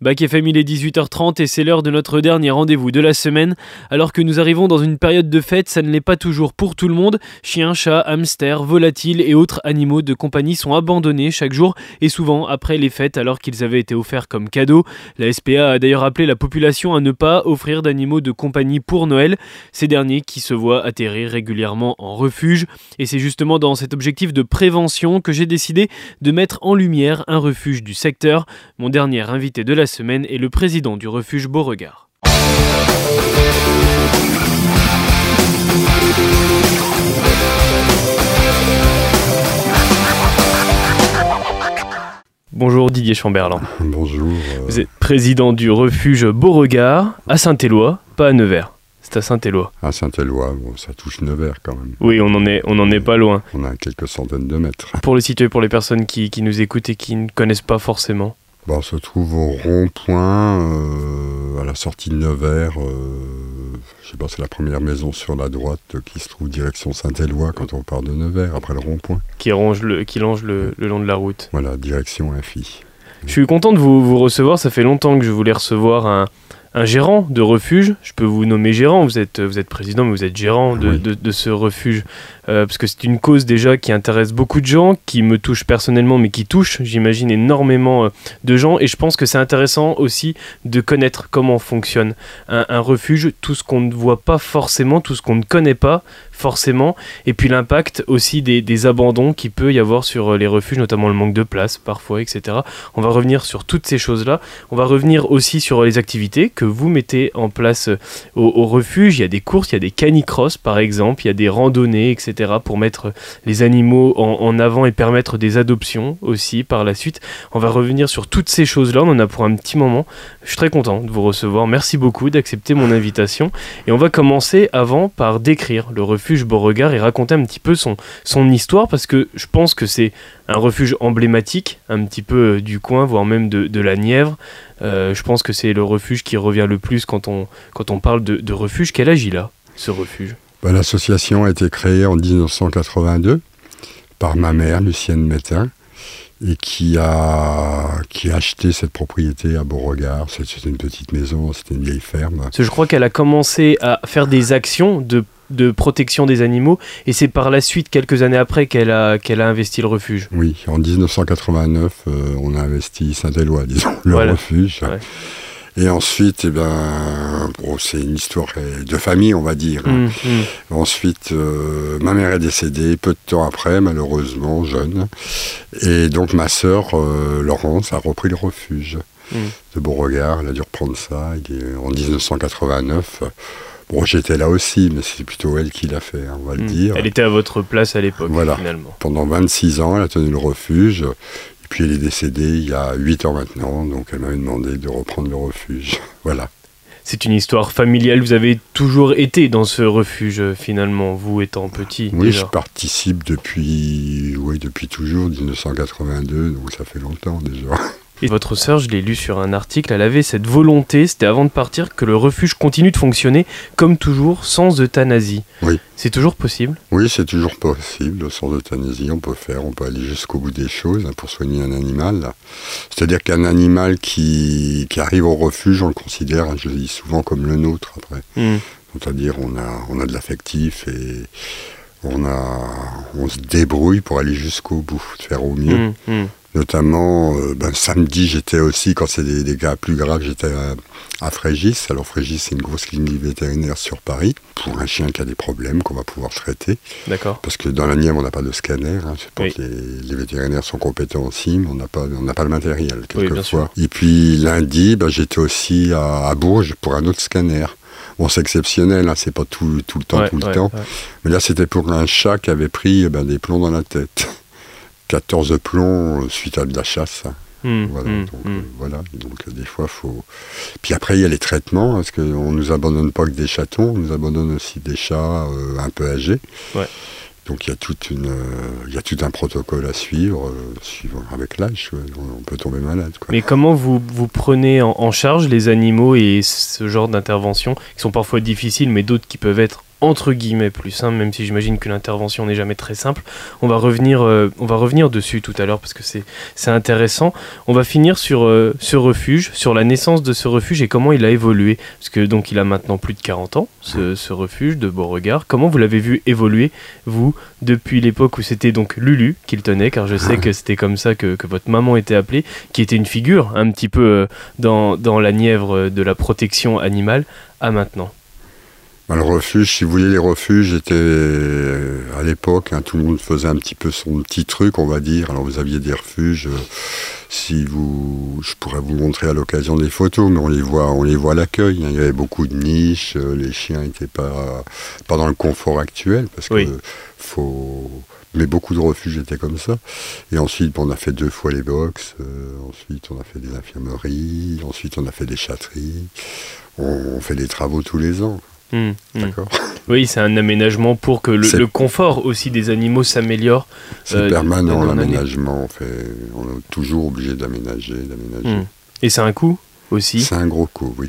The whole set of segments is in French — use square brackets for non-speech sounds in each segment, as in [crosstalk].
Bac FM, il est 18h30 et c'est l'heure de notre dernier rendez-vous de la semaine. Alors que nous arrivons dans une période de fête, ça ne l'est pas toujours pour tout le monde. Chiens, chats, hamsters, volatiles et autres animaux de compagnie sont abandonnés chaque jour et souvent après les fêtes alors qu'ils avaient été offerts comme cadeaux. La SPA a d'ailleurs appelé la population à ne pas offrir d'animaux de compagnie pour Noël, ces derniers qui se voient atterrir régulièrement en refuge. Et c'est justement dans cet objectif de prévention que j'ai décidé de mettre en lumière un refuge du secteur. Mon dernier invité de la semaine est le président du refuge Beauregard. Bonjour Didier Chamberlain. [laughs] Bonjour. Vous êtes président du refuge Beauregard à Saint-Éloi, pas à Nevers. C'est à Saint-Éloi. À Saint-Éloi, bon, ça touche Nevers quand même. Oui, on en est, on en est pas loin. On a quelques centaines de mètres. Pour le situer pour les personnes qui, qui nous écoutent et qui ne connaissent pas forcément. Bon, on se trouve au rond-point, euh, à la sortie de Nevers. Euh, je sais pas, c'est la première maison sur la droite qui se trouve direction Saint-Éloi quand on part de Nevers, après le rond-point. Qui, ronge le, qui longe le, le long de la route. Voilà, direction Infi. Je suis content de vous, vous recevoir. Ça fait longtemps que je voulais recevoir un, un gérant de refuge. Je peux vous nommer gérant. Vous êtes, vous êtes président, mais vous êtes gérant de, Oui. de- de ce refuge. Euh, parce que c'est une cause déjà qui intéresse beaucoup de gens, qui me touche personnellement, mais qui touche, j'imagine, énormément euh, de gens. Et je pense que c'est intéressant aussi de connaître comment fonctionne un, un refuge, tout ce qu'on ne voit pas forcément, tout ce qu'on ne connaît pas forcément, et puis l'impact aussi des, des abandons qu'il peut y avoir sur euh, les refuges, notamment le manque de place parfois, etc. On va revenir sur toutes ces choses-là. On va revenir aussi sur les activités que vous mettez en place euh, au, refuge. Il y a des courses, il y a des canicross par exemple, il y a des randonnées, etc. pour mettre les animaux en, avant et permettre des adoptions aussi par la suite. On va revenir sur toutes ces choses-là. On en a pour un petit moment. Je suis très content de vous recevoir. Merci beaucoup d'accepter mon invitation. Et on va commencer avant par décrire le refuge Beauregard et raconter un petit peu son, histoire parce que je pense que c'est un refuge emblématique, un petit peu euh, du coin, voire même de la Nièvre. Euh, je pense que c'est le refuge qui revient le plus quand on, quand on parle de, refuge. Quel âge il a, ce refuge? Bah, L'association a été créée en 1982 par ma mère, Lucienne Métain, et qui a, qui a acheté cette propriété à Beauregard. C'était une petite maison, c'était une vieille ferme. Parce que je crois qu'elle a commencé à faire des actions de, de protection des animaux et c'est par la suite, quelques années après, qu'elle a, qu'elle a investi le refuge. Oui, en 1989, euh, on a investi Saint-Éloi, disons, le Voilà. refuge. Ouais. Et ensuite, eh ben, bon, c'est une histoire de famille, on va dire. hein. Hum, hum. Ensuite, euh, ma mère est décédée peu de temps après, malheureusement, jeune. Et donc, ma sœur, euh, Laurence, a repris le refuge Mm. de Beauregard. Elle a dû reprendre ça en 1989. Bon, j'étais là aussi, mais c'est plutôt elle qui l'a fait, hein, on va le Hum. dire. Elle était à votre place à l'époque, Voilà. finalement. Pendant 26 ans, elle a tenu le refuge. Puis, elle est décédée il y a 8 ans maintenant, donc elle m'avait demandé de reprendre le refuge. [laughs] Voilà. C'est une histoire familiale. Vous avez toujours été dans ce refuge, euh, finalement, vous étant petit. Oui, déjà. je participe depuis, oui, depuis toujours, 1982, donc ça fait longtemps déjà. [laughs] Et votre sœur, je l'ai lu sur un article, elle avait cette volonté, c'était avant de partir, que le refuge continue de fonctionner comme toujours, sans euthanasie. Oui. C'est toujours possible? Oui, c'est toujours possible, sans euthanasie, on peut faire, on peut aller jusqu'au bout des choses hein, pour soigner un animal. C'est-à-dire qu'un animal qui, qui arrive au refuge, on le considère, hein, je le dis souvent, comme le nôtre après. Hum. C'est-à-dire on a, on a de l'affectif et on, a, on se débrouille pour aller jusqu'au bout, faire au mieux. Hum, hum. Notamment, euh, ben, samedi, j'étais aussi, quand c'est des, des cas plus graves, j'étais à, à Frégis. Alors Frégis, c'est une grosse clinique vétérinaire sur Paris, pour un chien qui a des problèmes qu'on va pouvoir traiter. D'accord. Parce que dans la Nièvre, on n'a pas de scanner. Hein. Je pense Oui. que les, les vétérinaires sont compétents aussi, mais on n'a pas, on pas le matériel, Oui, quelquefois. Et puis lundi, ben, j'étais aussi à, à Bourges pour un autre scanner. Bon, c'est exceptionnel, hein, c'est pas tout, tout le temps, Ouais, tout le ouais, temps. ouais. Mais là, c'était pour un chat qui avait pris ben, des plombs dans la tête. 14 plombs euh, suite à de la chasse. Voilà, hum, donc, hum. euh, voilà. Donc, euh, des fois, faut. Puis après, il y a les traitements, parce qu'on ne nous abandonne pas que des chatons, on nous abandonne aussi des chats euh, un peu âgés. Ouais. Donc, il y, a toute une, il y a tout un protocole à suivre, euh, suivant avec l'âge, on, on peut tomber malade. Quoi. Mais comment vous, vous prenez en, en charge les animaux et ce genre d'interventions qui sont parfois difficiles, mais d'autres qui peuvent être entre guillemets plus simple, même si j'imagine que l'intervention n'est jamais très simple. On va revenir, euh, on va revenir dessus tout à l'heure parce que c'est, c'est intéressant. On va finir sur euh, ce refuge, sur la naissance de ce refuge et comment il a évolué. Parce que donc il a maintenant plus de 40 ans, ce, ce refuge de Beauregard. Comment vous l'avez vu évoluer, vous, depuis l'époque où c'était donc Lulu qu'il tenait, car je sais que c'était comme ça que, que, votre maman était appelée, qui était une figure un petit peu euh, dans, dans la nièvre de la protection animale, à maintenant. Bah, le refuge, si vous voulez, les refuges étaient euh, à l'époque, hein, tout le monde faisait un petit peu son petit truc, on va dire. Alors vous aviez des refuges, euh, si vous, je pourrais vous montrer à l'occasion des photos, mais on les voit, on les voit à l'accueil. Hein. Il y avait beaucoup de niches, euh, les chiens n'étaient pas, pas dans le confort actuel, parce Oui. que faut. Mais beaucoup de refuges étaient comme ça. Et ensuite, on a fait deux fois les box. euh, ensuite, on a fait des infirmeries. Ensuite, on a fait des châteries. On, on fait des travaux tous les ans. Hmm, hmm. [laughs] Oui, c'est un aménagement pour que le, confort aussi des animaux s'améliore. C'est Euh, permanent en l'aménagement. On, fait, on est toujours obligé d'aménager, d'aménager. Hmm. Et c'est un coût aussi? C'est un gros coup, oui.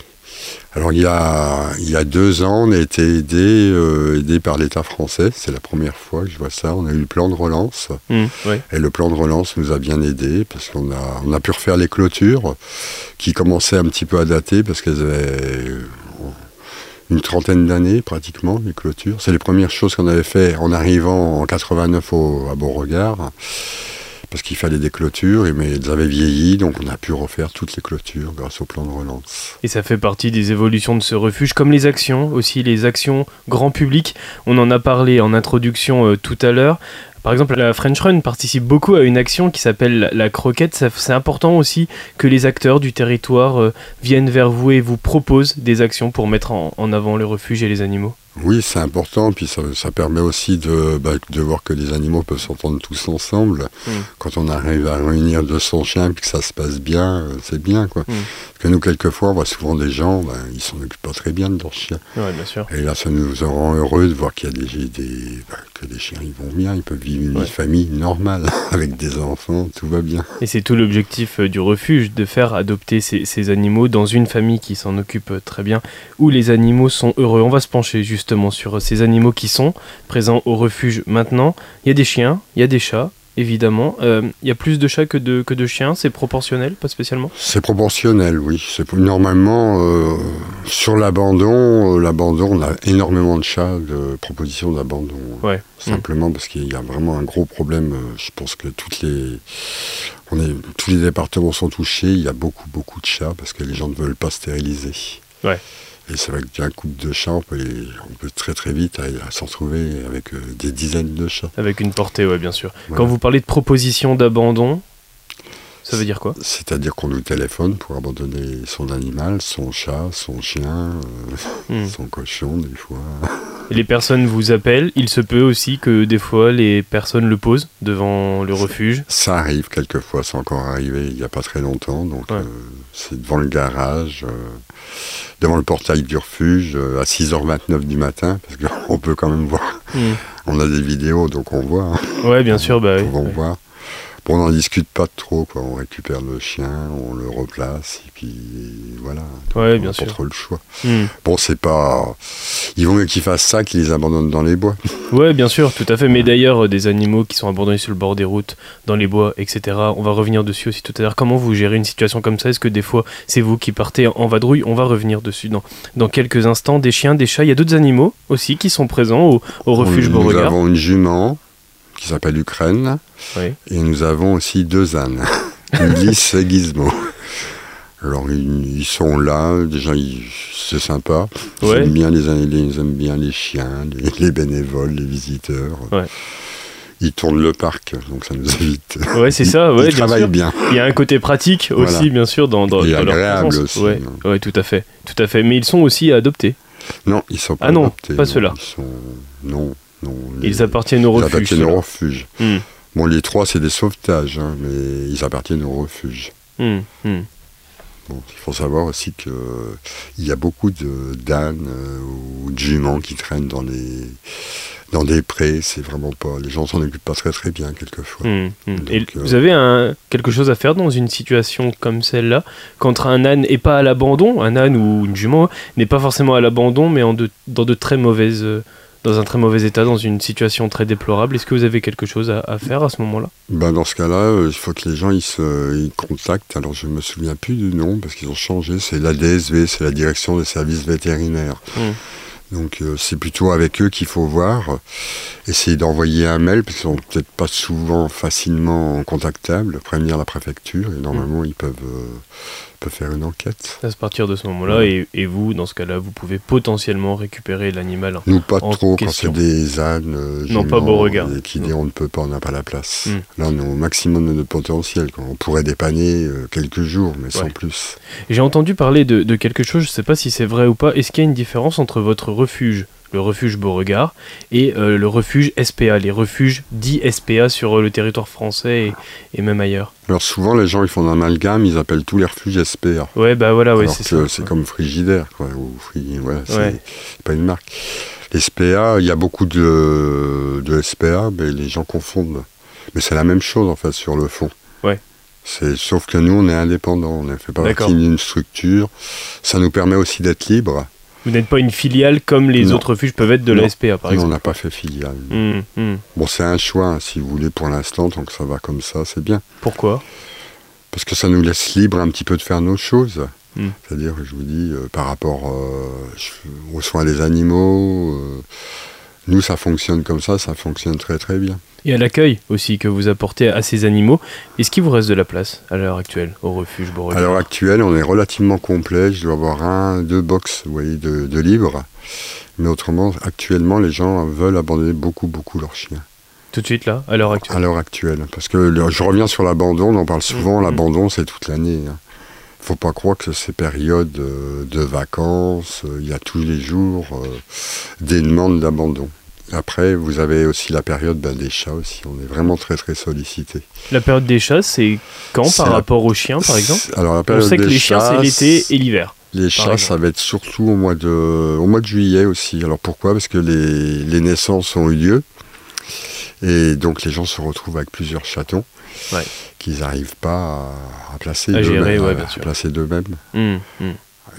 Alors il y a, il y a deux ans, on a été aidé, euh, aidé par l'État français. C'est la première fois que je vois ça. On a eu le plan de relance. Ouais. Et le plan de relance nous a bien aidés parce qu'on a, on a pu refaire les clôtures qui commençaient un petit peu à dater parce qu'elles avaient une trentaine d'années pratiquement, les clôtures. C'est les premières choses qu'on avait fait en arrivant en 89 au, à Beauregard parce qu'il fallait des clôtures, mais elles avaient vieilli, donc on a pu refaire toutes les clôtures grâce au plan de relance. Et ça fait partie des évolutions de ce refuge, comme les actions, aussi les actions grand public. On en a parlé en introduction euh, tout à l'heure. Par exemple, la French Run participe beaucoup à une action qui s'appelle la- croquette. C'est important aussi que les acteurs du territoire euh, viennent vers vous et vous proposent des actions pour mettre en, avant le refuge et les animaux. Oui, c'est important, puis ça, ça permet aussi de, bah, de voir que les animaux peuvent s'entendre tous ensemble. Mm. Quand on arrive à réunir 200 chiens et que ça se passe bien, euh, c'est bien. Quoi. Mm. Parce que nous, quelquefois, on voit souvent des gens, bah, ils s'en occupent pas très bien de leurs chiens. Ouais, bien sûr. Et là, ça nous rend heureux de voir qu'il y a des, des- bah, que les chiens ils vont bien, ils peuvent vivre une Ouais. famille normale, [laughs] avec des enfants, tout va bien. Et c'est tout l'objectif euh, du refuge, de faire adopter ces, ces animaux dans une famille qui s'en occupe euh, très bien, où les animaux sont heureux. On va se pencher justement sur euh, ces animaux qui sont présents au refuge maintenant. Il y a des chiens, il y a des chats, évidemment. Euh, il y a plus de chats que de, que de chiens, c'est proportionnel, pas spécialement? C'est proportionnel, oui. C'est normalement euh, sur l'abandon, euh, l'abandon, on a énormément de chats, de propositions d'abandon. Ouais. Simplement parce qu'il y a vraiment un gros problème. Je pense que toutes les, on est, tous les départements sont touchés. Il y a beaucoup, beaucoup de chats parce que les gens ne veulent pas stériliser. Ouais. Et c'est vrai qu'un couple de chats, on peut, les- on peut très très vite à s'en retrouver avec euh, des dizaines de chats. Avec une portée, ouais, bien sûr. Voilà. Quand vous parlez de proposition d'abandon, ça veut dire quoi? C'est-à-dire qu'on nous téléphone pour abandonner son animal, son chat, son chien, euh, Hmm. son cochon des fois. [laughs] Et les personnes vous appellent, il se peut aussi que des fois les personnes le posent devant le refuge. Ça arrive quelquefois, c'est encore arrivé il n'y a pas très longtemps. Donc Ouais. euh, c'est devant le garage, euh, devant le portail du refuge, euh, à 6h29 du matin, parce qu'on [laughs] peut quand même voir. Hmm. On a des vidéos, donc on voit. hein, Ouais, bien sûr, bah oui. on Ouais. voit. On n'en discute pas trop, quoi. On récupère le chien, on le replace, et puis voilà. Ouais, on bien sûr. trop le choix. Hmm. Bon, c'est pas. Il vaut mieux qu'ils fassent ça qu'ils les abandonnent dans les bois. [laughs] Ouais, bien sûr, tout à fait. Mais d'ailleurs, euh, des animaux qui sont abandonnés sur le bord des routes, dans les bois, etc. On va revenir dessus aussi tout à l'heure. Comment vous gérez une situation comme ça? Est-ce que des fois, c'est vous qui partez en vadrouille? On va revenir dessus dans, dans quelques instants. Des chiens, des chats, il y a d'autres animaux aussi qui sont présents au, au refuge nous Beauregard. avons une jument qui s'appelle Ukraine. Oui. Et nous avons aussi deux ânes, [laughs] Ulysse et Gizmo. Alors ils, ils sont là, déjà c'est sympa. Ils, Ouais. aiment bien les, ils aiment bien les chiens, les, les bénévoles, les visiteurs. Ouais. Ils tournent le parc, donc ça nous évite. Ouais, c'est ça, ouais, ils bien travaillent sûr. bien. Il y a un côté pratique aussi, Voilà. bien sûr, dans, dans, Et dans leur agréable présence. aussi, Ouais, hein. ouais, tout à fait, tout à fait. Mais ils sont aussi à adopter. Non, ils sont pas Ah non, adoptés, pas ceux-là. Sont non, non. Ils les- appartiennent au ils refuge. appartiennent au refuge. Hmm, Bon, les trois c'est des sauvetages, hein, mais ils appartiennent au refuge. hmm, hmm. Bon, il faut savoir aussi que il y a beaucoup de d'ânes euh, ou de juments qui traînent dans les dans des prés, c'est vraiment pas. Les gens s'en occupent pas très très bien quelquefois. Et euh, vous avez un, quelque chose à faire dans une situation comme celle-là, quand un âne n'est pas à l'abandon, un âne ou une jument n'est pas forcément à l'abandon, mais en de- dans de très mauvaises, euh, dans un très mauvais état, dans une situation très déplorable. Est-ce que vous avez quelque chose à, à faire à ce moment-là? Ben, dans ce cas-là, euh, il faut que les gens ils se ils contactent. Alors je me souviens plus du nom parce qu'ils ont changé. C'est la DSV, c'est la direction des services vétérinaires. Hmm. Donc euh, c'est plutôt avec eux qu'il faut voir. euh, Essayer d'envoyer un mail parce qu'ils sont peut-être pas souvent facilement contactables. Prévenir la préfecture et normalement ils peuvent, euh, peuvent faire une enquête. À partir de ce moment-là, et, et vous, dans ce cas-là, vous pouvez potentiellement récupérer l'animal. Nous pas En trop question. quand c'est des ânes. euh, Non, pas juments, Beauregard. Et qui disent on ne peut pas, on n'a pas la place. Hmm. Là on est au maximum de notre potentiel. quoi. On pourrait dépanner euh, quelques jours, mais sans plus. J'ai entendu parler de, de quelque chose, je ne sais pas si c'est vrai ou pas. Est-ce qu'il y a une différence entre votre refuge, le refuge Beauregard, et euh, le refuge SPA, les refuges dits SPA sur euh, le territoire français et, et même ailleurs Alors souvent les gens ils font un amalgame, ils appellent tous les refuges SPA. Ouais, bah voilà, ouais, c'est ça. c'est comme Frigidaire, quoi. Ou Fri- voilà, c'est Ouais. c'est pas une marque. Les SPA, il y a beaucoup de, de SPA, mais les gens confondent. Mais c'est la même chose en fait sur le fond. Ouais. Sauf que nous, on est indépendants, on ne fait pas partie d'une structure. Ça nous permet aussi d'être libres. Vous n'êtes pas une filiale comme les Non. autres refuges peuvent être de la Non. SPA, par Nous, on exemple. n'a pas fait filiale. Hum, hum. Bon, c'est un choix, si vous voulez, pour l'instant, tant que ça va comme ça, c'est bien. Pourquoi? Parce que ça nous laisse libre un petit peu de faire nos choses. Mm. C'est-à-dire, je vous dis, euh, par rapport euh, aux soins des animaux, euh, nous, ça fonctionne comme ça, ça fonctionne très très bien. Et à l'accueil aussi que vous apportez à ces animaux. Est-ce qu'il vous reste de la place à l'heure actuelle au refuge À l'heure actuelle, on est relativement complet. Je dois avoir un, deux box, vous voyez, de, de livres. Mais autrement, actuellement, les gens veulent abandonner beaucoup, beaucoup leurs chiens. Tout de suite là, à l'heure actuelle? À l'heure actuelle. Parce que le- je reviens sur l'abandon, on en parle souvent, Mhm. l'abandon, c'est toute l'année. hein. faut pas croire que ces périodes euh, de vacances, euh, il y a tous les jours euh, des demandes d'abandon. Après, vous avez aussi la période ben, des chats aussi. On est vraiment très très sollicité. La période des chats, c'est quand par la- rapport aux chiens, par exemple? Alors la On période sait que des les chiens, c'est chats, l'été et l'hiver. Les chats, ça va être surtout au mois de, au mois de juillet aussi. Alors pourquoi? Parce que les, les naissances ont eu lieu. Et donc les gens se retrouvent avec plusieurs chatons Ouais. qu'ils n'arrivent pas à, à placer d'eux-mêmes. ouais, à- bien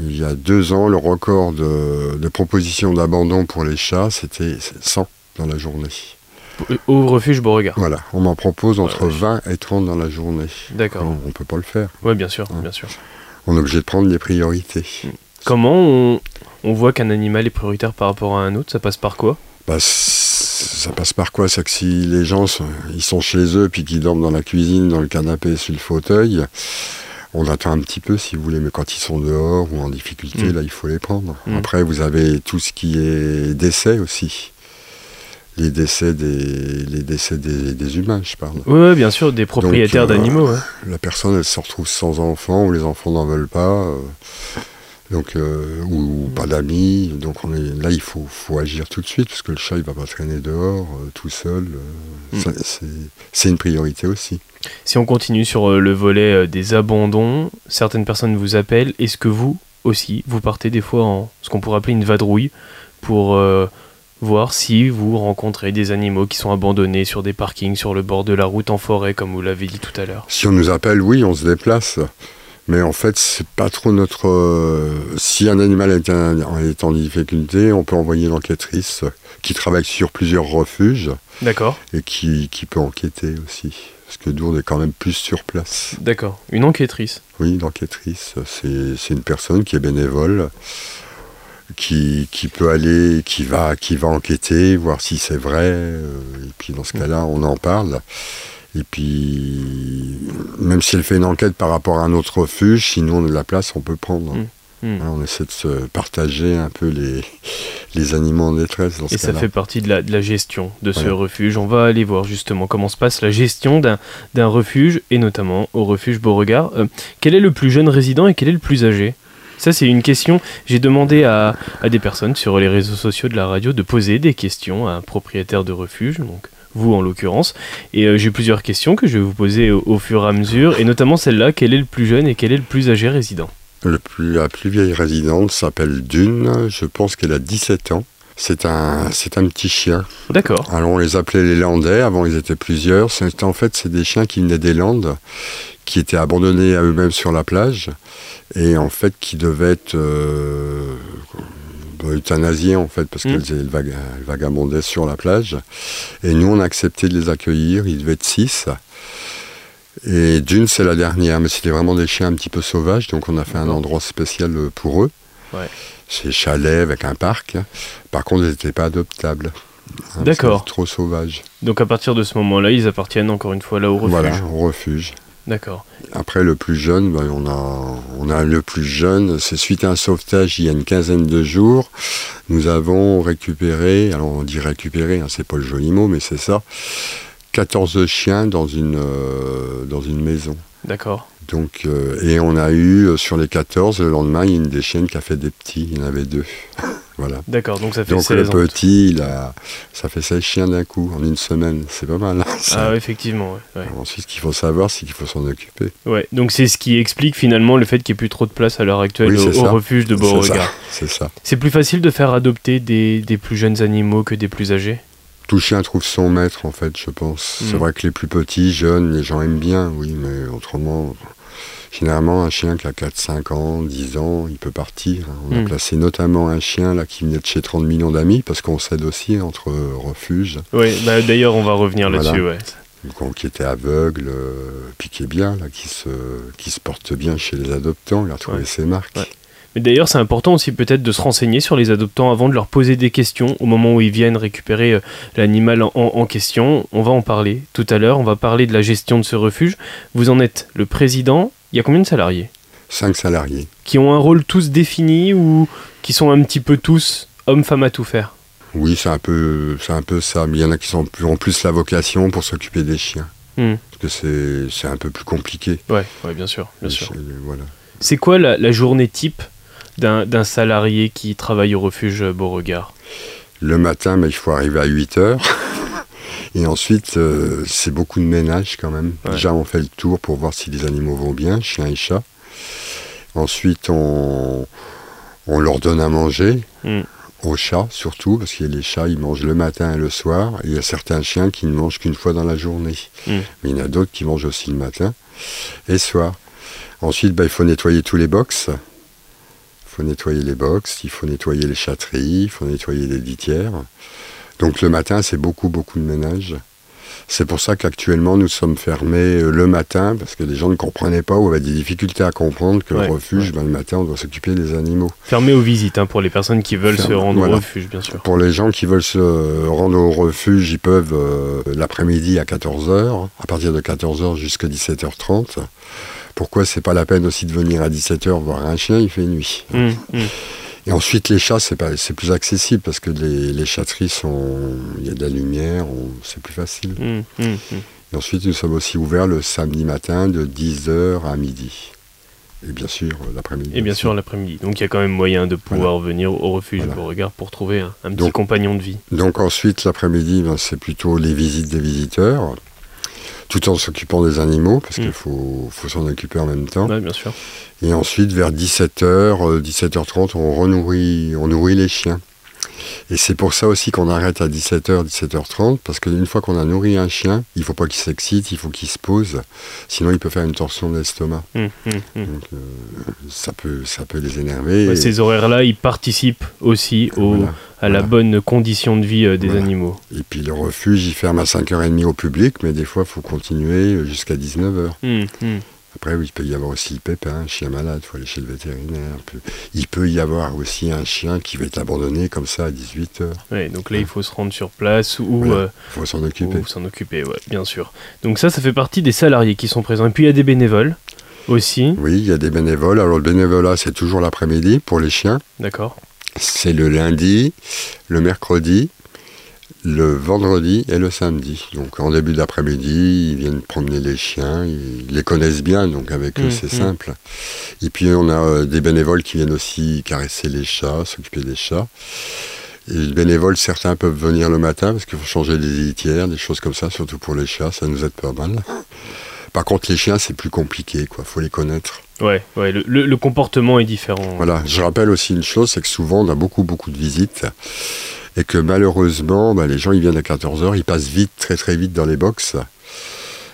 Il y a deux ans, le record de, de propositions d'abandon pour les chats, c'était 100 dans la journée. Au refuge Beauregard. Voilà, on m'en propose entre Ah, ouais. 20 et 30 dans la journée. D'accord. On ne peut pas le faire. Ouais, bien sûr, Ouais. bien sûr. On est obligé de prendre les priorités. Comment on, on voit qu'un animal est prioritaire par rapport à un autre Ça passe par quoi? Bah, ça passe par quoi? C'est que si les gens sont, ils sont chez eux puis qu'ils dorment dans la cuisine, dans le canapé, sur le fauteuil, on attend un petit peu si vous voulez, mais quand ils sont dehors ou en difficulté, Mm. là il faut les prendre. Mm. Après vous avez tout ce qui est décès aussi. Les décès des, les décès des, des humains, je parle. Oui, ouais, bien sûr, des propriétaires euh, d'animaux. ouais. La personne elle se retrouve sans enfant ou les enfants n'en veulent pas. euh, donc, euh, ou, ou pas d'amis, donc on est, là il faut, faut agir tout de suite parce que le chat il va pas traîner dehors euh, tout seul. euh, Mm. c'est- une priorité aussi. Si on continue sur euh, le volet des abandons, certaines personnes vous appellent. Est-ce que vous aussi, vous partez des fois en ce qu'on pourrait appeler une vadrouille pour voir si vous rencontrez des animaux qui sont abandonnés sur des parkings, sur le bord de la route, en forêt, comme vous l'avez dit tout à l'heure? Si on nous appelle, oui, on se déplace. Mais en fait, c'est pas trop notre. euh, si un animal est, un- est en difficulté, on peut envoyer une enquêtrice qui travaille sur plusieurs refuges D'accord, et qui, qui peut enquêter aussi. Parce que nous, on est quand même plus sur place. d'accord. Une enquêtrice. Oui, l'enquêtrice, c'est c'est une personne qui est bénévole, qui, qui peut aller, qui va, qui va enquêter, voir si c'est vrai. euh, et puis dans ce cas-là, on en parle. Et puis, même si elle fait une enquête par rapport à un autre refuge, si nous on a de la place, on peut prendre. Mm. Hmm. Voilà, on essaie de se partager un peu les, les animaux en détresse dans ce Et ça fait partie de la, de la gestion de ce refuge. On va aller voir justement comment se passe la gestion d'un d'un refuge, et notamment au refuge Beauregard. Euh, quel est le plus jeune résident et quel est le plus âgé? Ça, c'est une question. J'ai demandé à, à des personnes sur les réseaux sociaux de la radio de poser des questions à un propriétaire de refuge, donc vous en l'occurrence. Et euh, j'ai plusieurs questions que je vais vous poser au, au fur et à mesure, et notamment celle-là quel est le plus jeune et quel est le plus âgé résident? Le plus, la plus vieille résidente s'appelle Dune, je pense qu'elle a 17 ans. C'est un, c'est un petit chien. D'accord. Alors on les appelait les Landais, avant ils étaient plusieurs. C'est- En fait, c'est des chiens qui venaient des Landes, qui étaient abandonnés à eux-mêmes sur la plage, et en fait qui devaient être euh, euthanasiés en fait, parce Mm. vaga- ils vagabondaient sur la plage. Et nous, on a accepté de les accueillir, ils devaient être six. Et d'une, c'est la dernière, mais c'était vraiment des chiens un petit peu sauvages, donc on a fait un endroit spécial euh, pour eux. Ouais. C'est chalet avec un parc. Par contre, ils n'étaient pas adoptables. Hein, D'accord. Trop sauvages. Donc à partir de ce moment-là, ils appartiennent encore une fois là au refuge. Voilà, au refuge. D'accord. Après, le plus jeune, ben, on, a, le plus jeune, c'est suite à un sauvetage il y a une quinzaine de jours. Nous avons récupéré, alors on dit récupéré, hein, c'est pas le joli mot, mais c'est ça, 14 chiens euh, dans une maison. D'accord. Donc, euh, et on a eu, euh, sur les 14, le lendemain, il y a une des chiennes qui a fait des petits, il y en avait deux. [laughs] voilà. D'accord. Donc ça fait Donc 16 le petit, il a, ça fait 16 chiens d'un coup, en une semaine, c'est pas mal. hein, ça. Ah effectivement. Ouais. ouais. Ensuite, ce qu'il faut savoir, c'est qu'il faut s'en occuper. Ouais, donc c'est ce qui explique finalement le fait qu'il n'y ait plus trop de place à l'heure actuelle Oui, au, refuge de Beauregard. [laughs] C'est ça. C'est plus facile de faire adopter des, des plus jeunes animaux que des plus âgés? Tout chien trouve son maître, en fait, je pense. C'est vrai que les plus petits, jeunes, les gens aiment bien, oui, mais autrement, généralement, un chien qui a 4, 5 ans, 10 ans, il peut partir. On a Mm. placé notamment un chien là qui venait de chez 30 millions d'amis, parce qu'on s'aide aussi entre refuges, Oui, bah, d'ailleurs on va revenir Voilà. là-dessus. Ouais. donc, qui était aveugle, euh, est bien, là, qui se, qui se porte bien chez les adoptants, il a trouvé Ouais. ses marques. Ouais. Mais d'ailleurs c'est important aussi peut-être de se renseigner sur les adoptants avant de leur poser des questions au moment où ils viennent récupérer euh, l'animal en, en question. On va en parler tout à l'heure, on va parler de la gestion de ce refuge. Vous en êtes le président, il y a combien de salariés 5 salariés. Qui ont un rôle tous défini ou qui sont un petit peu tous hommes, femmes à tout faire Oui, c'est un peu, c'est un peu ça. Mais il y en a qui sont plus, en plus la vocation pour s'occuper des chiens. Hmm. Parce que c'est, c'est un peu plus compliqué. Ouais, ouais, bien sûr, bien sûr. chiens, Voilà. C'est quoi la, la journée type d'un d'un salarié qui travaille au refuge Beauregard? Le matin, mais il faut arriver à 8 heures. [laughs] Et ensuite, euh, c'est beaucoup de ménage quand même. Ouais. Déjà, on fait le tour pour voir si les animaux vont bien, chiens et chats. Ensuite, on, on leur donne à manger, Mm. aux chats surtout, parce que les chats, ils mangent le matin et le soir. Et il y a certains chiens qui ne mangent qu'une fois dans la journée. Mm. Mais il y en a d'autres qui mangent aussi le matin et le soir. Ensuite, bah, il faut nettoyer tous les box. Il faut nettoyer les box, il faut nettoyer les chatteries, il faut nettoyer les litières. Donc le matin, c'est beaucoup, beaucoup de ménage. C'est pour ça qu'actuellement, nous sommes fermés euh, le matin, parce que les gens ne comprenaient pas ou avaient des difficultés à comprendre que Ouais, le refuge, ouais. ben, le matin, on doit s'occuper des animaux. Fermé aux visites hein, pour les personnes qui veulent se rendre voilà. au refuge, bien sûr. Pour les gens qui veulent se rendre au refuge, ils peuvent euh, l'après-midi à 14h, à partir de 14h jusqu'à 17h30. Pourquoi c'est pas la peine aussi de venir à 17h voir un chien, il fait nuit? Hum, hum. Et ensuite, les chats, c'est plus accessible parce que les, les chatteries sont, il y a de la lumière, c'est plus facile. Hum, hum, hum. Et ensuite, nous sommes aussi ouverts le samedi matin de 10h à midi. Et bien sûr, euh, l'après-midi. Et bien sûr l'après-midi. Donc il y a quand même moyen de pouvoir venir au refuge Voilà. Beauregard pour trouver un, un petit Donc- compagnon de vie. Donc ensuite, l'après-midi, ben, c'est plutôt les visites des visiteurs, tout en s'occupant des animaux, parce Mm. qu'il faut, faut s'en occuper en même temps. Ouais, bien sûr. Et ensuite, vers 17h, 17h30, on renourrit, on nourrit les chiens. Et c'est pour ça aussi qu'on arrête à 17h, 17h30, parce qu'une fois qu'on a nourri un chien, il ne faut pas qu'il s'excite, il faut qu'il se pose, sinon il peut faire une torsion de l'estomac. Hum, hum, hum. Donc euh, ça, peut, ça peut les énerver. Ouais, Et- ces horaires-là, ils participent aussi au, voilà. à la bonne condition de vie euh, des Voilà. animaux. Et puis le refuge, il ferme à 5h30 au public, mais des fois, il faut continuer jusqu'à 19h. Hum, hum. Après, oui, il peut y avoir aussi le pépin, un chien malade, il faut aller chez le vétérinaire. Il peut y avoir aussi un chien qui va être abandonné comme ça à 18h. Ouais, donc là, il faut se rendre sur place ou Voilà. euh, faut s'en occuper. ou s'en occuper, ouais, bien sûr. Donc ça, ça fait partie des salariés qui sont présents. Et puis il y a des bénévoles aussi, Oui, il y a des bénévoles. Alors le bénévolat, c'est toujours l'après-midi pour les chiens. d'accord C'est le lundi, le mercredi, le vendredi et le samedi. Donc en début d'après-midi, ils viennent promener les chiens, ils les connaissent bien, donc avec eux Mm, c'est mm. simple. Et puis on a euh, des bénévoles qui viennent aussi caresser les chats, s'occuper des chats. Et les bénévoles, certains peuvent venir le matin parce qu'il faut changer des litières, des choses comme ça, surtout pour les chats, ça nous aide pas mal. Par contre, les chiens, c'est plus compliqué, quoi. Faut les connaître. Ouais, ouais le, le- le comportement est différent. Voilà. Je rappelle aussi une chose, c'est que souvent, on a beaucoup, beaucoup de visites. Et que malheureusement, bah, les gens ils viennent à 14h, ils passent vite, très très vite dans les box.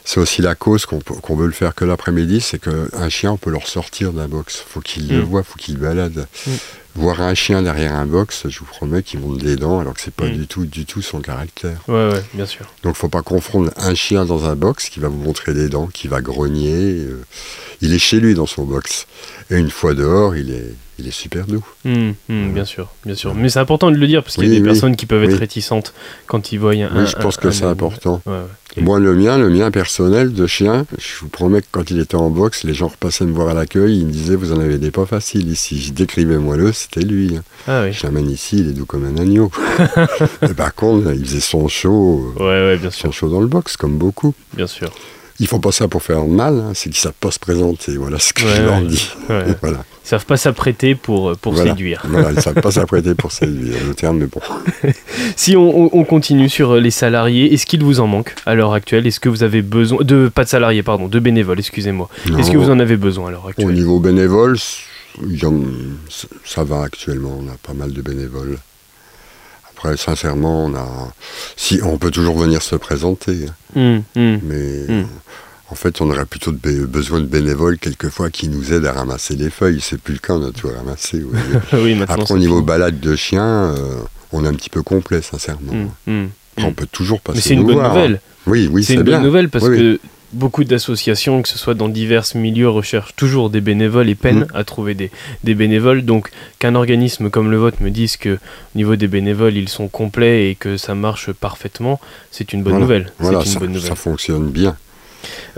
C'est aussi la cause qu'on veut le faire que l'après-midi, c'est qu'un chien, on peut le ressortir d'un box. faut qu'il le Mm. voit, faut qu'il balade. Mm. Voir un chien derrière un box, je vous promets qu'il monte des dents, alors que c'est pas Mm. du tout, du tout son caractère. Ouais, ouais, bien sûr. Donc faut pas confondre un chien dans un box qui va vous montrer des dents, qui va grogner. euh, il est chez lui dans son box. Et une fois dehors, il est, il est super doux. Hum, hum, bien sûr, bien sûr. Mais c'est important de le dire parce qu'il y a des oui, personnes qui peuvent être oui. réticentes quand ils voient un. Oui, je pense un- que c'est important. Ouais, ouais. Et- Moi, le mien, le mien personnel de chien, je vous promets que quand il était en box, les gens repassaient me voir à l'accueil, ils me disaient Vous en avez des pas faciles ici. Je décrivais moi le, c'était lui. Ah oui. Je l'amène ici, il est doux comme un agneau. [laughs] Et par contre, il faisait son chaud, Ouais, ouais, bien son sûr, chaud dans le box, comme beaucoup. bien sûr. Ils font pas ça pour faire mal, hein, c'est qu'ils savent pas se présenter. Voilà ce que Ouais, je leur ouais. dis. Ouais. [laughs] Voilà. Ils savent pas s'apprêter pour, pour Voilà. séduire. Voilà, ils savent pas [laughs] s'apprêter pour séduire, le terme est bon. Si on, on- on continue sur euh, les salariés, est-ce qu'il vous en manque à l'heure actuelle? Est-ce que vous avez besoin de pas de salariés, pardon, de bénévoles, excusez-moi. Est-ce que vous en avez besoin à l'heure Au actuelle? niveau bénévole, il y en- ça va actuellement, on a pas mal de bénévoles. Après, sincèrement, on a. Si, on peut toujours venir se présenter, hein, Hum, hum. mais Hmm. en fait, on aurait plutôt de besoin de bénévoles quelquefois qui nous aident à ramasser les feuilles. C'est plus le cas, on a tout ramassé. [laughs] oui. Après, au niveau balade de chiens, euh, on est un petit peu complet, sincèrement. Hum, hum. Après, on peut toujours passer Mais c'est une bonne voir, hein. nouvelle. Oui, oui, c'est c'est une bien. bonne nouvelle parce Oui, que beaucoup d'associations, que ce soit dans divers milieux, recherchent toujours des bénévoles et peinent Mm. à trouver des, des bénévoles. Donc qu'un organisme comme le vôtre me dise que au niveau des bénévoles, ils sont complets et que ça marche parfaitement, c'est une bonne Voilà. nouvelle. Voilà, une ça, bonne nouvelle. ça fonctionne bien.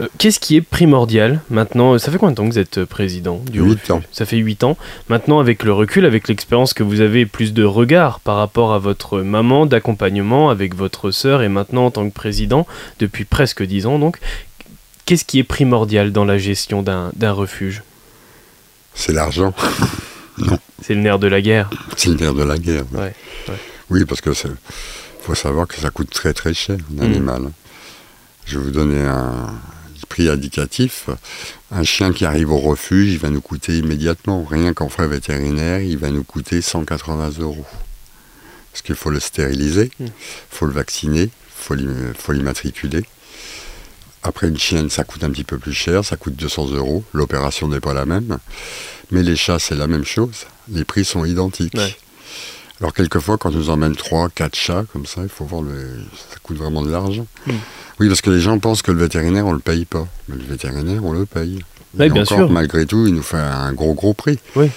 Euh, Qu'est-ce qui est primordial maintenant? Ça fait combien de temps que vous êtes euh, président du Huit refuge ans. Ça fait 8 ans. Maintenant, avec le recul, avec l'expérience que vous avez, plus de regard par rapport à votre maman, d'accompagnement avec votre sœur et maintenant en tant que président, depuis presque 10 ans donc, qu'est-ce qui est primordial dans la gestion d'un refuge? C'est l'argent. [laughs] C'est le nerf de la guerre. C'est le nerf de la guerre. Ouais, ouais. Oui, parce que faut savoir que ça coûte très très cher un Mm. animal. Je vais vous donner un prix indicatif. Un chien qui arrive au refuge, il va nous coûter immédiatement, rien qu'en frais vétérinaires, il va nous coûter 180 euros. Parce qu'il faut le stériliser, il Mm. faut le vacciner, il faut l'immatriculer. Après, une chienne, ça coûte un petit peu plus cher, ça coûte 200 euros. L'opération n'est pas la même. Mais les chats, c'est la même chose. Les prix sont identiques. Ouais. Alors, quelquefois, quand on nous emmène 3, 4 chats, comme ça, il faut voir, le... ça coûte vraiment de l'argent. Mm. Oui, parce que les gens pensent que le vétérinaire, on le paye pas. Mais le vétérinaire, on le paye. Et bien encore, sûr. Malgré tout, il nous fait un gros, gros prix. Oui.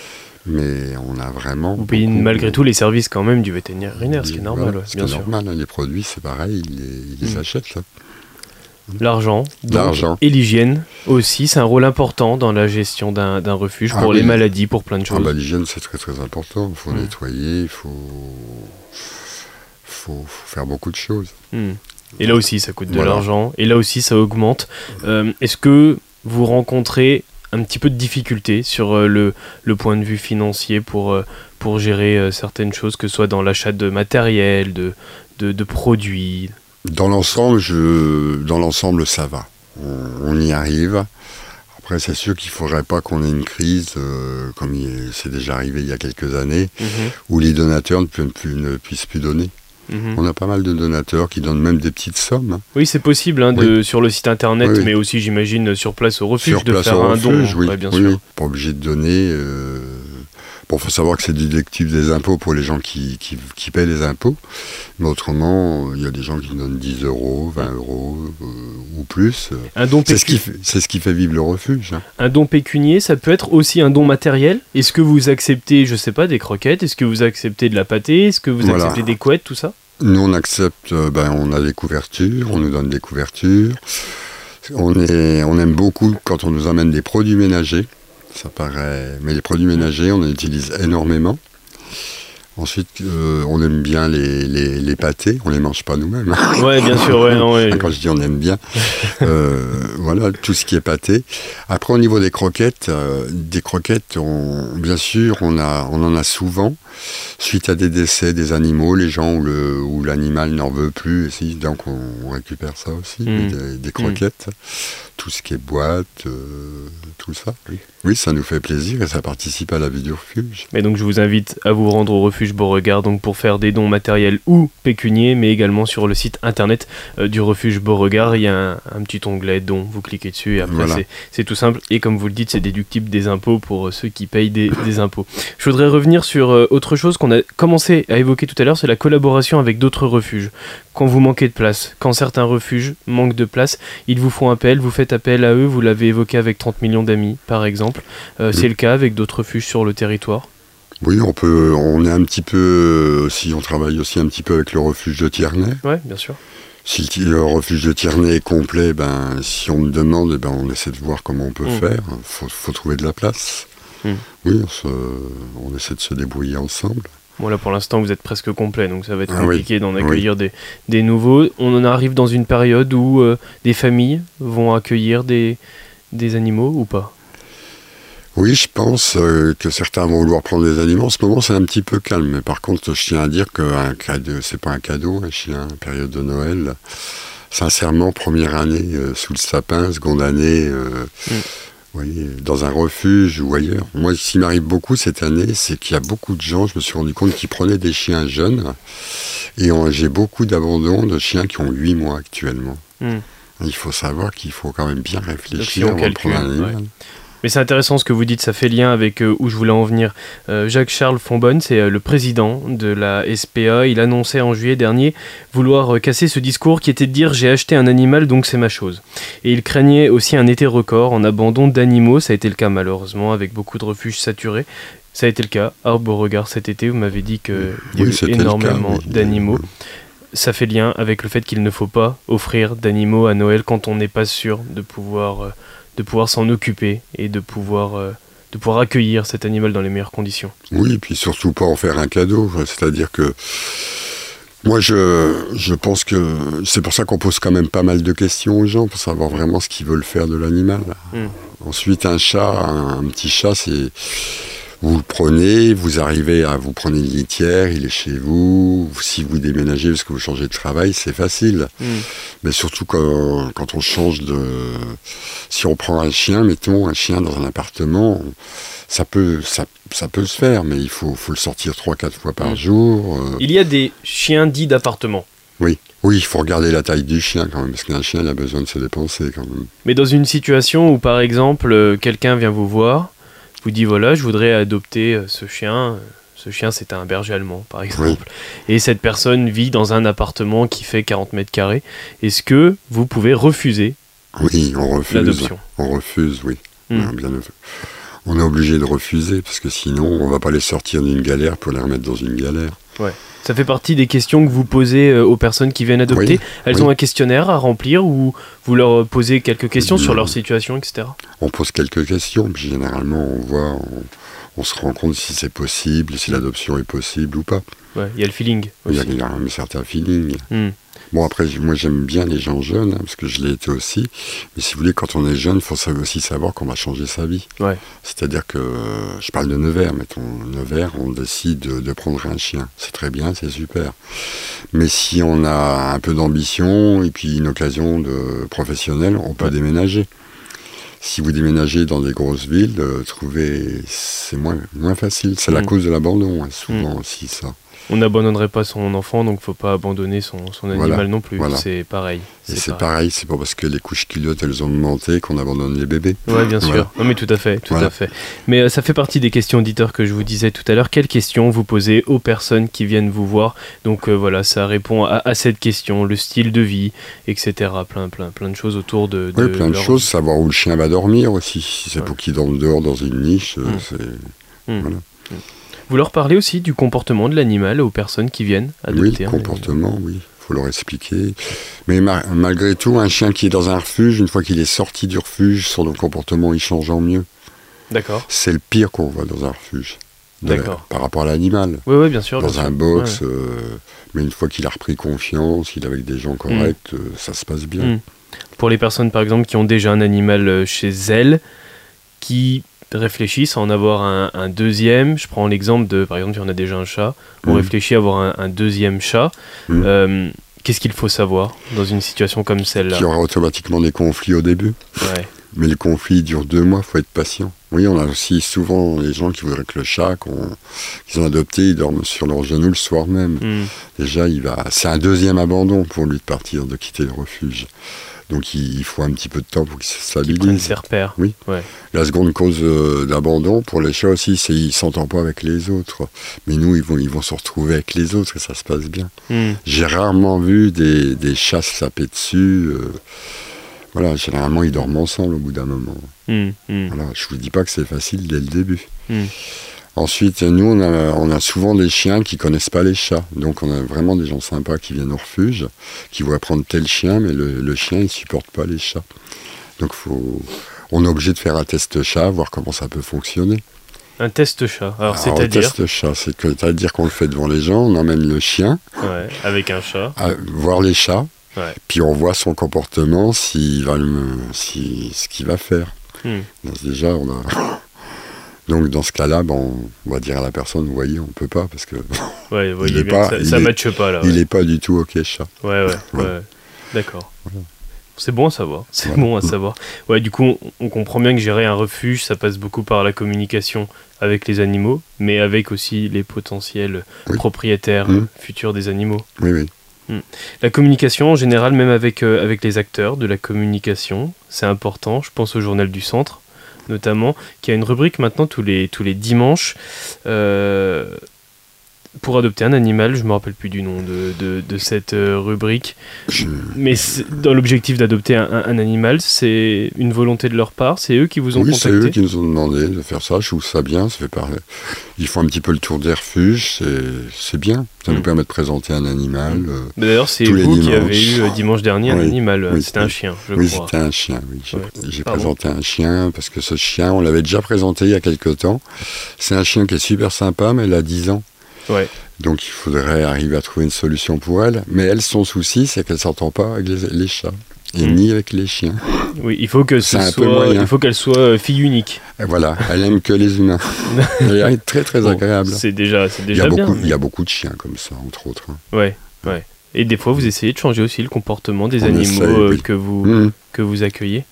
Mais on a vraiment. Vous payez malgré tout les services quand même du vétérinaire, ce qui est normal, Voilà, ouais, ce qui bien est sûr. normal. hein. Les produits, c'est pareil, ils les, ils les Mm. achètent. là. L'argent, et l'hygiène aussi, c'est un rôle important dans la gestion d'un d'un refuge Ah pour les maladies, pour plein de Ah choses. bah, L'hygiène, c'est très très important. Il faut Mm. nettoyer, il faut... Faut, faut faire beaucoup de choses. Hmm. Et là aussi, ça coûte de l'argent. Et là aussi, ça augmente. Euh, Est-ce que vous rencontrez un petit peu de difficulté sur euh, le, le point de vue financier pour, euh, pour gérer certaines choses, que ce soit dans l'achat de matériel, de, de, de produits? Dans l'ensemble, je... dans l'ensemble, ça va. On, on y arrive. Après, c'est sûr qu'il ne faudrait pas qu'on ait une crise, euh, comme c'est déjà arrivé il y a quelques années, où les donateurs ne, pu- plus- ne puissent plus donner. Mhm. On a pas mal de donateurs qui donnent même des petites sommes. hein. Oui, c'est possible hein, de, sur le site internet, Oui, oui. mais aussi, j'imagine, sur place au refuge, Sur de faire un refuge, don. oui, Ouais, bien sûr. Pas obligé de donner. euh, Bon, faut savoir que c'est déductible des impôts pour les gens qui, qui, qui paient les impôts. Mais autrement, euh, il y a des gens qui donnent 10 euros, 20 euros euh, ou plus. Un don, C'est ce, qui c'est ce qui fait vivre le refuge. hein. un don pécunier, ça peut être aussi un don matériel. Est-ce que vous acceptez, je sais pas, des croquettes? Est-ce que vous acceptez de la pâtée? Est-ce que vous Voilà. acceptez des couettes, tout ça? Nous, on accepte, euh, ben, on a des couvertures, on nous donne des couvertures. On, est, on aime beaucoup quand on nous amène des produits ménagers. Ça paraît. Mais les produits ménagers, on en utilise énormément. Ensuite, euh, on aime bien les, les, les pâtés. On les mange pas nous-mêmes. Ouais, bien sûr, ouais, non, ouais. Quand je dis on aime bien, euh, voilà, tout ce qui est pâté. Après, au niveau des croquettes, euh, des croquettes, on- bien sûr, on, a, on en a souvent. Suite à des décès des animaux, les gens où le- où l'animal n'en veut plus, donc on, on récupère ça aussi, Mm. des, des croquettes. tout ce qui est boîte, euh, tout ça. Oui. oui, ça nous fait plaisir et ça participe à la vie du refuge. Et donc je vous invite à vous rendre au refuge Beauregard donc pour faire des dons matériels ou pécuniers, mais également sur le site internet euh, du refuge Beauregard, il y a un, petit onglet dons, vous cliquez dessus et après c'est tout simple. Et comme vous le dites, c'est déductible des impôts pour euh, ceux qui payent des, des impôts. Je voudrais revenir sur autre chose qu'on a commencé à évoquer tout à l'heure, c'est la collaboration avec d'autres refuges. Quand vous manquez de place, quand certains refuges manquent de place, ils vous font appel, vous faites appel à eux, vous l'avez évoqué avec 30 millions d'amis par exemple. Euh, c'est le cas avec d'autres refuges sur le territoire? Oui, on peut, on est un petit peu, si on travaille aussi un petit peu avec le refuge de Tierney. Oui, bien sûr. Si le refuge de Tierney est complet, ben, si on me demande, eh ben, on essaie de voir comment on peut mmh. faire. Il faut, trouver de la place. Mmh. Oui, on, essaie de se débrouiller ensemble. Bon, là, pour l'instant, vous êtes presque complet, donc ça va être ah compliqué d'en accueillir des, des, nouveaux. On en arrive dans une période où euh, des familles vont accueillir des, des animaux ou pas? Oui, je pense euh, que certains vont vouloir prendre des animaux. En ce moment, c'est un petit peu calme. Mais par contre, je tiens à dire que c'est pas un cadeau, un chien, période de Noël. Sincèrement, première année euh, sous le sapin, seconde année mm. Dans un refuge ou ailleurs. Moi, ce qui m'arrive beaucoup cette année, c'est qu'il y a beaucoup de gens, je me suis rendu compte, qui prenaient des chiens jeunes. Et j'ai beaucoup d'abandon de chiens qui ont 8 mois actuellement. Mm. Il faut savoir qu'il faut quand même bien réfléchir avant de prendre un animal. Mais c'est intéressant ce que vous dites, ça fait lien avec euh, où je voulais en venir. Euh, Jacques-Charles Fonbonne, c'est euh, le président de la SPA. Il annonçait en juillet dernier vouloir casser ce discours qui était de dire j'ai acheté un animal donc c'est ma chose. Et il craignait aussi un été record en abandon d'animaux. Ça a été le cas malheureusement avec beaucoup de refuges saturés. Ça a été le cas à Beauregard cet été. Vous m'avez dit qu'il y a eu énormément d'animaux ça fait lien avec le fait qu'il ne faut pas offrir d'animaux à Noël quand on n'est pas sûr de pouvoir de pouvoir s'en occuper et de pouvoir, euh, de pouvoir accueillir cet animal dans les meilleures conditions. Oui, et puis surtout pas en faire un cadeau. C'est-à-dire que moi, je, je pense que c'est pour ça qu'on pose quand même pas mal de questions aux gens pour savoir vraiment ce qu'ils veulent faire de l'animal. Hmm. Ensuite, un chat, un petit chat, c'est vous le prenez, vous arrivez à vous prendre une litière, il est chez vous. Si vous déménagez parce que vous changez de travail, c'est facile. Hmm. Mais surtout quand, quand, on change de. Si on prend un chien, mettons un chien dans un appartement, ça peut, ça, ça peut se faire, mais il faut, faut le sortir 3-4 fois par hmm. jour. Euh. Il y a des chiens dits d'appartement. Oui. Oui, il faut regarder la taille du chien quand même, parce qu'un chien il a besoin de se dépenser quand même. Mais dans une situation où, par exemple, euh, quelqu'un vient vous voir, vous dit voilà, je voudrais adopter euh, ce chien. Ce chien, c'est un berger allemand, par exemple. Et cette personne vit dans un appartement qui fait 40 mètres carrés. Est-ce que vous pouvez refuser Oui, on refuse. L'adoption? On refuse, oui. Hmm. Bien, on est obligé de refuser parce que sinon, on va pas les sortir d'une galère pour les remettre dans une galère. Ouais. Ça fait partie des questions que vous posez euh, aux personnes qui viennent adopter. Elles ont un questionnaire à remplir ou vous leur posez quelques questions sur leur situation, etc. On pose quelques questions, puis généralement on voit, on, se rend compte si c'est possible, si l'adoption est possible ou pas. Il y a le feeling. Il y, a un certain feeling. Hmm. Bon, après, moi j'aime bien les gens jeunes, hein, parce que je l'ai été aussi. Mais si vous voulez, quand on est jeune, il faut aussi savoir qu'on va changer sa vie. Ouais. C'est-à-dire que, je parle de Nevers, mettons, Nevers, on décide de, prendre un chien. C'est très bien, c'est super. Mais si on a un peu d'ambition et puis une occasion de professionnelle, on peut déménager. Si vous déménagez dans des grosses villes, euh, trouver, c'est moins, moins facile. C'est la mm. cause de l'abandon, hein, souvent mm. aussi, ça on n'abandonnerait pas son enfant, donc faut pas abandonner son, animal non plus. C'est pareil. C'est pareil, c'est pas parce que les couches culottes elles ont augmenté qu'on abandonne les bébés. Oui, bien sûr. Non, mais tout à fait, tout à fait. Mais euh, ça fait partie des questions auditeurs que je vous disais tout à l'heure. Quelles questions vous posez aux personnes qui viennent vous voir? Donc euh, voilà, ça répond à, cette question, le style de vie, etc. Plein, plein, plein de choses autour de. oui, plein de choses. Savoir où le chien va dormir aussi. Si c'est pour qu'il dorme dehors dans une niche, euh, mmh. c'est. Mmh. Voilà. Mmh. Vous leur parlez aussi du comportement de l'animal aux personnes qui viennent adopter Oui, le comportement, oui. Il faut leur expliquer. Mais malgré tout, un chien qui est dans un refuge, une fois qu'il est sorti du refuge, son comportement, il change en mieux. D'accord. C'est le pire qu'on voit dans un refuge. D'accord. Par rapport à l'animal. Oui, oui, bien sûr. Dans un box, euh, mais une fois qu'il a repris confiance, il est avec des gens corrects, mm. euh, ça se passe bien. Mm. Pour les personnes, par exemple, qui ont déjà un animal euh, chez elles, qui réfléchissent à en avoir un, deuxième. Je prends l'exemple de, par exemple, si on a déjà un chat, on mm. réfléchit à avoir un, deuxième chat. Mm. Euh, Qu'est-ce qu'il faut savoir dans une situation comme celle-là? Qu'il y aura automatiquement des conflits au début. Ouais. Mais le conflit dure deux mois, faut être patient. Oui, on a aussi souvent les gens qui voudraient que le chat qu'on- qu'ils ont adopté, ils dorment sur leurs genoux le soir même. Hmm. Déjà, il va, c'est un deuxième abandon pour lui de partir, de quitter le refuge. Donc il, faut un petit peu de temps pour qu'il se Qui prennent stabilise. ses repères. Oui. Ouais. La seconde cause euh, d'abandon pour les chats aussi, c'est qu'ils s'entendent pas avec les autres. Mais nous, ils vont, ils vont se retrouver avec les autres et ça se passe bien. Hmm. J'ai rarement vu des, des chats se taper dessus. euh, voilà, généralement, ils dorment ensemble au bout d'un moment. Hmm. Hmm. Voilà, je vous dis pas que c'est facile dès le début. Ensuite, nous, on a, on a souvent des chiens qui connaissent pas les chats. Donc, on a vraiment des gens sympas qui viennent au refuge, qui voudraient prendre tel chien, mais le, le chien, il supporte pas les chats. Donc, faut, on est obligé de faire un test chat, voir comment ça peut fonctionner. Un test chat. Alors, Alors, un c'est-à-dire test chat, c'est-à-dire qu'on le fait devant les gens, on emmène le chien, ouais, avec un chat. à voir les chats, Ouais. puis on voit son comportement, s'il va le, si, ce qu'il va faire. Hmm. Donc, déjà, on a... Donc dans ce cas-là, ben, on va dire à la personne, vous voyez, on peut pas parce que Ouais, [laughs] voyez est pas- que il ça, ça est- matche pas là. il est pas du tout ok chat. ouais, ouais. [laughs] D'accord. C'est bon à savoir. C'est bon à savoir. Ouais, du coup, on, on comprend bien que gérer un refuge, ça passe beaucoup par la communication avec les animaux, mais avec aussi les potentiels Oui. propriétaires Mhm. futurs des animaux. Oui, oui. La communication, en général, même avec, euh, avec les acteurs de la communication, c'est important. Je pense au journal du centre, notamment, qui a une rubrique maintenant tous les, tous les dimanches. Euh, pour adopter un animal. Je me rappelle plus du nom de, de, de cette euh, rubrique. Mais c'est- dans l'objectif d'adopter un, un- un animal, c'est une volonté de leur part. C'est eux qui vous ont Oui, c'est contacté. eux qui nous ont demandé de faire ça. Je trouve ça bien. Ça fait parler. Ils font un petit peu le tour des refuges. C'est, c'est bien. Ça nous Mm. permet de présenter un animal. euh, Mais D'ailleurs, c'est vous qui avez eu euh, dimanche dernier un Oui. animal. Oui, C'était un oui. chien, je oui, crois. c'était un chien. Oui, j'ai, Ouais. j'ai Pardon. présenté un chien parce que ce chien, on l'avait déjà présenté il y a quelques temps. C'est un chien qui est super sympa, mais elle a 10 ans. Ouais. Donc il faudrait arriver à trouver une solution pour elle. Mais elle, son souci, c'est qu'elle s'entend pas avec les, les chats. Et Mm. ni avec les chiens. Oui, il faut que ce C'est un peu soit, moyen. il faut qu'elle soit euh, fille unique. Et voilà, elle aime que les humains. [laughs] Elle est très très Bon, agréable. C'est déjà, c'est Il y, déjà a bien. beaucoup, il y a beaucoup de chiens comme ça, entre autres. hein. Ouais, ouais. Et des fois, vous essayez de changer aussi le comportement des On animaux euh, oui. que vous Mm. que vous accueillez.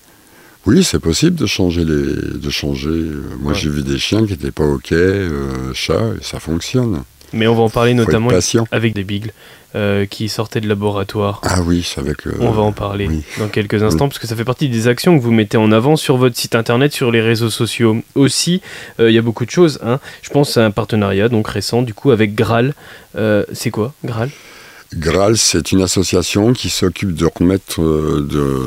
Oui, c'est possible de changer les, de changer. euh, Moi, Ouais. j'ai vu des chiens qui n'étaient pas ok, euh, chats, et ça fonctionne. Mais on va en parler Faut notamment avec des beagles euh, qui sortaient de laboratoire. Ah oui, c'est avec. euh, On va en parler oui. dans quelques instants parce que ça fait partie des actions que vous mettez en avant sur votre site internet, sur les réseaux sociaux. Aussi, euh, il y a beaucoup de choses. hein. Je pense à un partenariat donc récent du coup avec Graal. Euh, c'est quoi Graal? Graal, c'est une association qui s'occupe de remettre, de,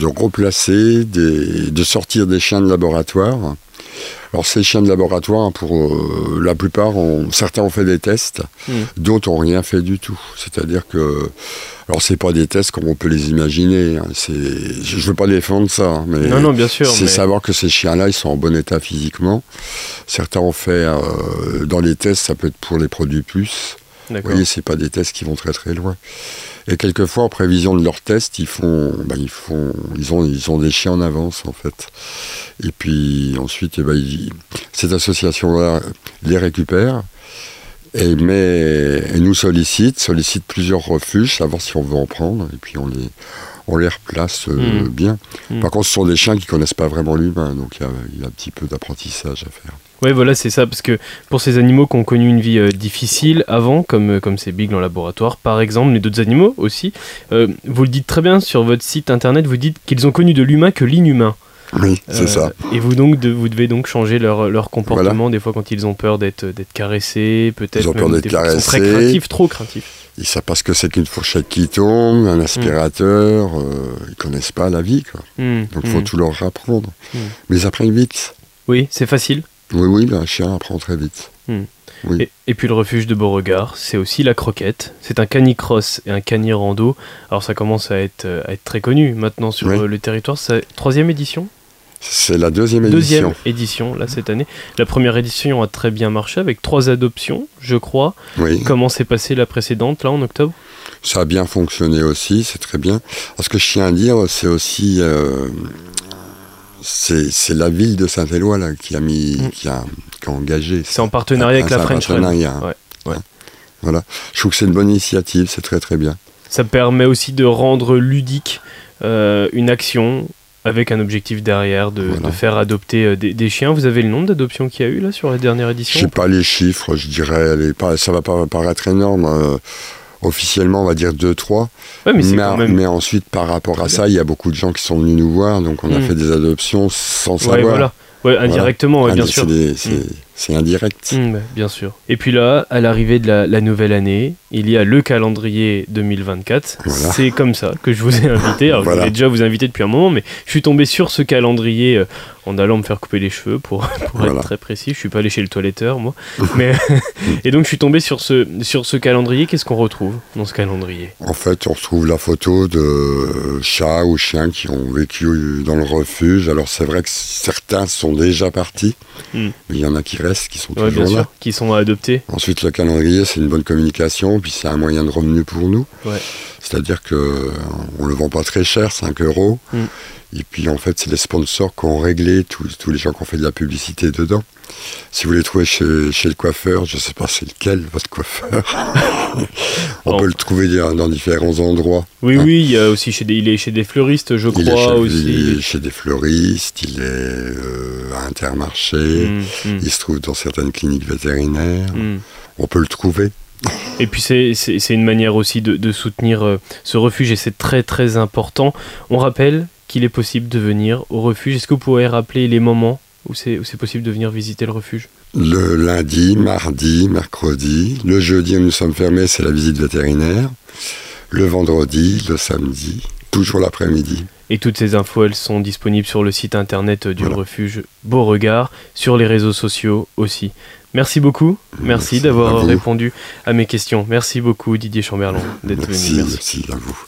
de replacer, des, de sortir des chiens de laboratoire. Alors ces chiens de laboratoire, pour euh, la plupart, ont- certains ont fait des tests, Mm. d'autres ont rien fait du tout. C'est-à-dire que, alors c'est pas des tests comme on peut les imaginer. hein. C'est, je veux pas défendre ça, hein, mais Non, non, bien sûr. c'est mais- savoir que ces chiens-là, ils sont en bon état physiquement. Certains ont fait, euh, dans les tests, ça peut être pour les produits plus. Vous voyez, c'est pas des tests qui vont très très loin. Et quelquefois, en prévision de leurs tests, ils font, ben, ils font, ils ont, ils ont des chiens en avance en fait. Et puis ensuite, eh ben, ils- cette association-là les récupère et, met, et nous sollicite, sollicite plusieurs refuges, savoir si on veut en prendre, et puis on les, on les replace euh, Mm. bien. Mm. Par contre, ce sont des chiens qui connaissent pas vraiment l'humain, donc il y a, il y a un petit peu d'apprentissage à faire. Ouais, voilà, c'est ça, parce que pour ces animaux qui ont connu une vie euh, difficile avant, comme, euh, comme ces beagles en laboratoire, par exemple, mais d'autres animaux aussi, euh, vous le dites très bien sur votre site internet, vous dites qu'ils ont connu de l'humain que l'inhumain. Oui, c'est Euh, ça. Et vous donc, de- vous devez donc changer leur, leur comportement, des fois quand ils ont peur d'être caressés, peut-être Ils ont peur d'être fois qu'ils sont très caressés. craintifs, trop craintifs. Ils savent pas ce que c'est qu'une fourchette qui tombe, un aspirateur, euh, ils connaissent pas la vie, quoi. Hmm, Donc il faut hmm. tout leur apprendre. Mm. Mais ils apprennent vite. Oui, c'est facile. Oui, oui, un chien apprend très vite. Mm. Oui. Et, et puis le refuge de Beauregard, c'est aussi la croquette. C'est un canicross et un canirando. Alors ça commence à être, à être très connu maintenant sur Oui. euh, le territoire. C'est troisième édition? C'est la deuxième Deuxième édition. édition, là, cette année. La première édition a très bien marché avec trois adoptions, je crois. Oui, Comment s'est passée la précédente, là, en octobre? Ça a bien fonctionné aussi, c'est très bien. Parce que je tiens à dire, c'est aussi. euh, c'est la ville de Saint-Éloi qui a mis, Mm. qui, a, qui a engagé. C'est en partenariat avec la French. Ouais, ouais. Voilà. Je trouve que c'est une bonne initiative, c'est très très bien. Ça permet aussi de rendre ludique euh, une action avec un objectif derrière de, Voilà. de faire adopter euh, des, des chiens. Vous avez le nombre d'adoptions qu'il y a eu là sur la dernière Je édition sais pas les chiffres, je dirais, pas, ça va pas paraître énorme. euh, officiellement, on va dire 2-3. Ouais, mais c'est Mais, quand même. mais ensuite, par rapport à ça, il y a beaucoup de gens qui sont venus nous voir, donc on a Mm. fait des adoptions sans Ouais, savoir. voilà. Ouais, indirectement, bien sûr. des- C'est Mm. C'est indirect. Mm, bah, bien sûr. Et puis là, à l'arrivée de la, la nouvelle année, il y a le calendrier 2024. Voilà. C'est comme ça que je vous ai invité. Alors, je Voilà. voulais déjà vous inviter depuis un moment, mais je suis tombé sur ce calendrier euh, en allant me faire couper les cheveux, pour, [laughs] pour Voilà. être très précis. Je suis pas allé chez le toiletteur, moi. [laughs] mais, [laughs] et donc, je suis tombé sur ce, sur ce calendrier. Qu'est-ce qu'on retrouve dans ce calendrier? En fait, on retrouve la photo de chats ou chiens qui ont vécu dans le refuge. Alors c'est vrai que certains sont déjà partis, mais il y en a qui restent, qui sont Ouais, là. Qui sont à adopter. Ensuite, le calendrier, c'est une bonne communication, puis c'est un moyen de revenu pour nous. Ouais. C'est-à-dire que on le vend pas très cher, 5 euros. Mm. Et puis en fait, c'est les sponsors qui ont réglé tous, tous les gens qui ont fait de la publicité dedans. Si vous les trouvez chez, chez le coiffeur, je sais pas c'est lequel votre coiffeur. [laughs] on Bon. peut le trouver dans différents endroits. Oui, Hein. oui, il, y a aussi chez des, il est chez des fleuristes, je Il est, crois chez, aussi. il est chez des fleuristes, il est euh, à Intermarché, Mm, mm, il se trouve dans certaines cliniques vétérinaires. mm. On peut le trouver. Et puis c'est- une manière aussi de, de soutenir euh, ce refuge et c'est très très important. On rappelle qu'il est possible de venir au refuge. Est-ce que vous pourriez rappeler les moments où c'est où c'est possible de venir visiter le refuge Le lundi, mardi, mercredi. Le jeudi, où nous sommes fermés, c'est la visite vétérinaire. Le vendredi, le samedi, toujours l'après-midi. Et toutes ces infos, elles sont disponibles sur le site internet du Voilà. refuge Beauregard, sur les réseaux sociaux aussi. Merci beaucoup, merci, d'avoir répondu à mes questions. Merci beaucoup Didier Chamberlain d'être venu. Merci. merci à vous.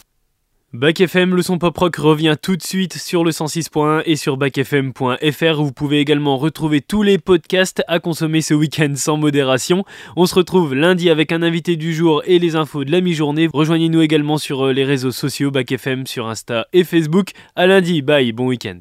Bac FM, le son pop rock revient tout de suite sur le 106.1 et sur bacfm.fr. Vous pouvez également retrouver tous les podcasts à consommer ce week-end sans modération. On se retrouve lundi avec un invité du jour et les infos de la mi-journée. Rejoignez-nous également sur euh, les réseaux sociaux Bac FM sur Insta et Facebook. À lundi, bye, bon week-end.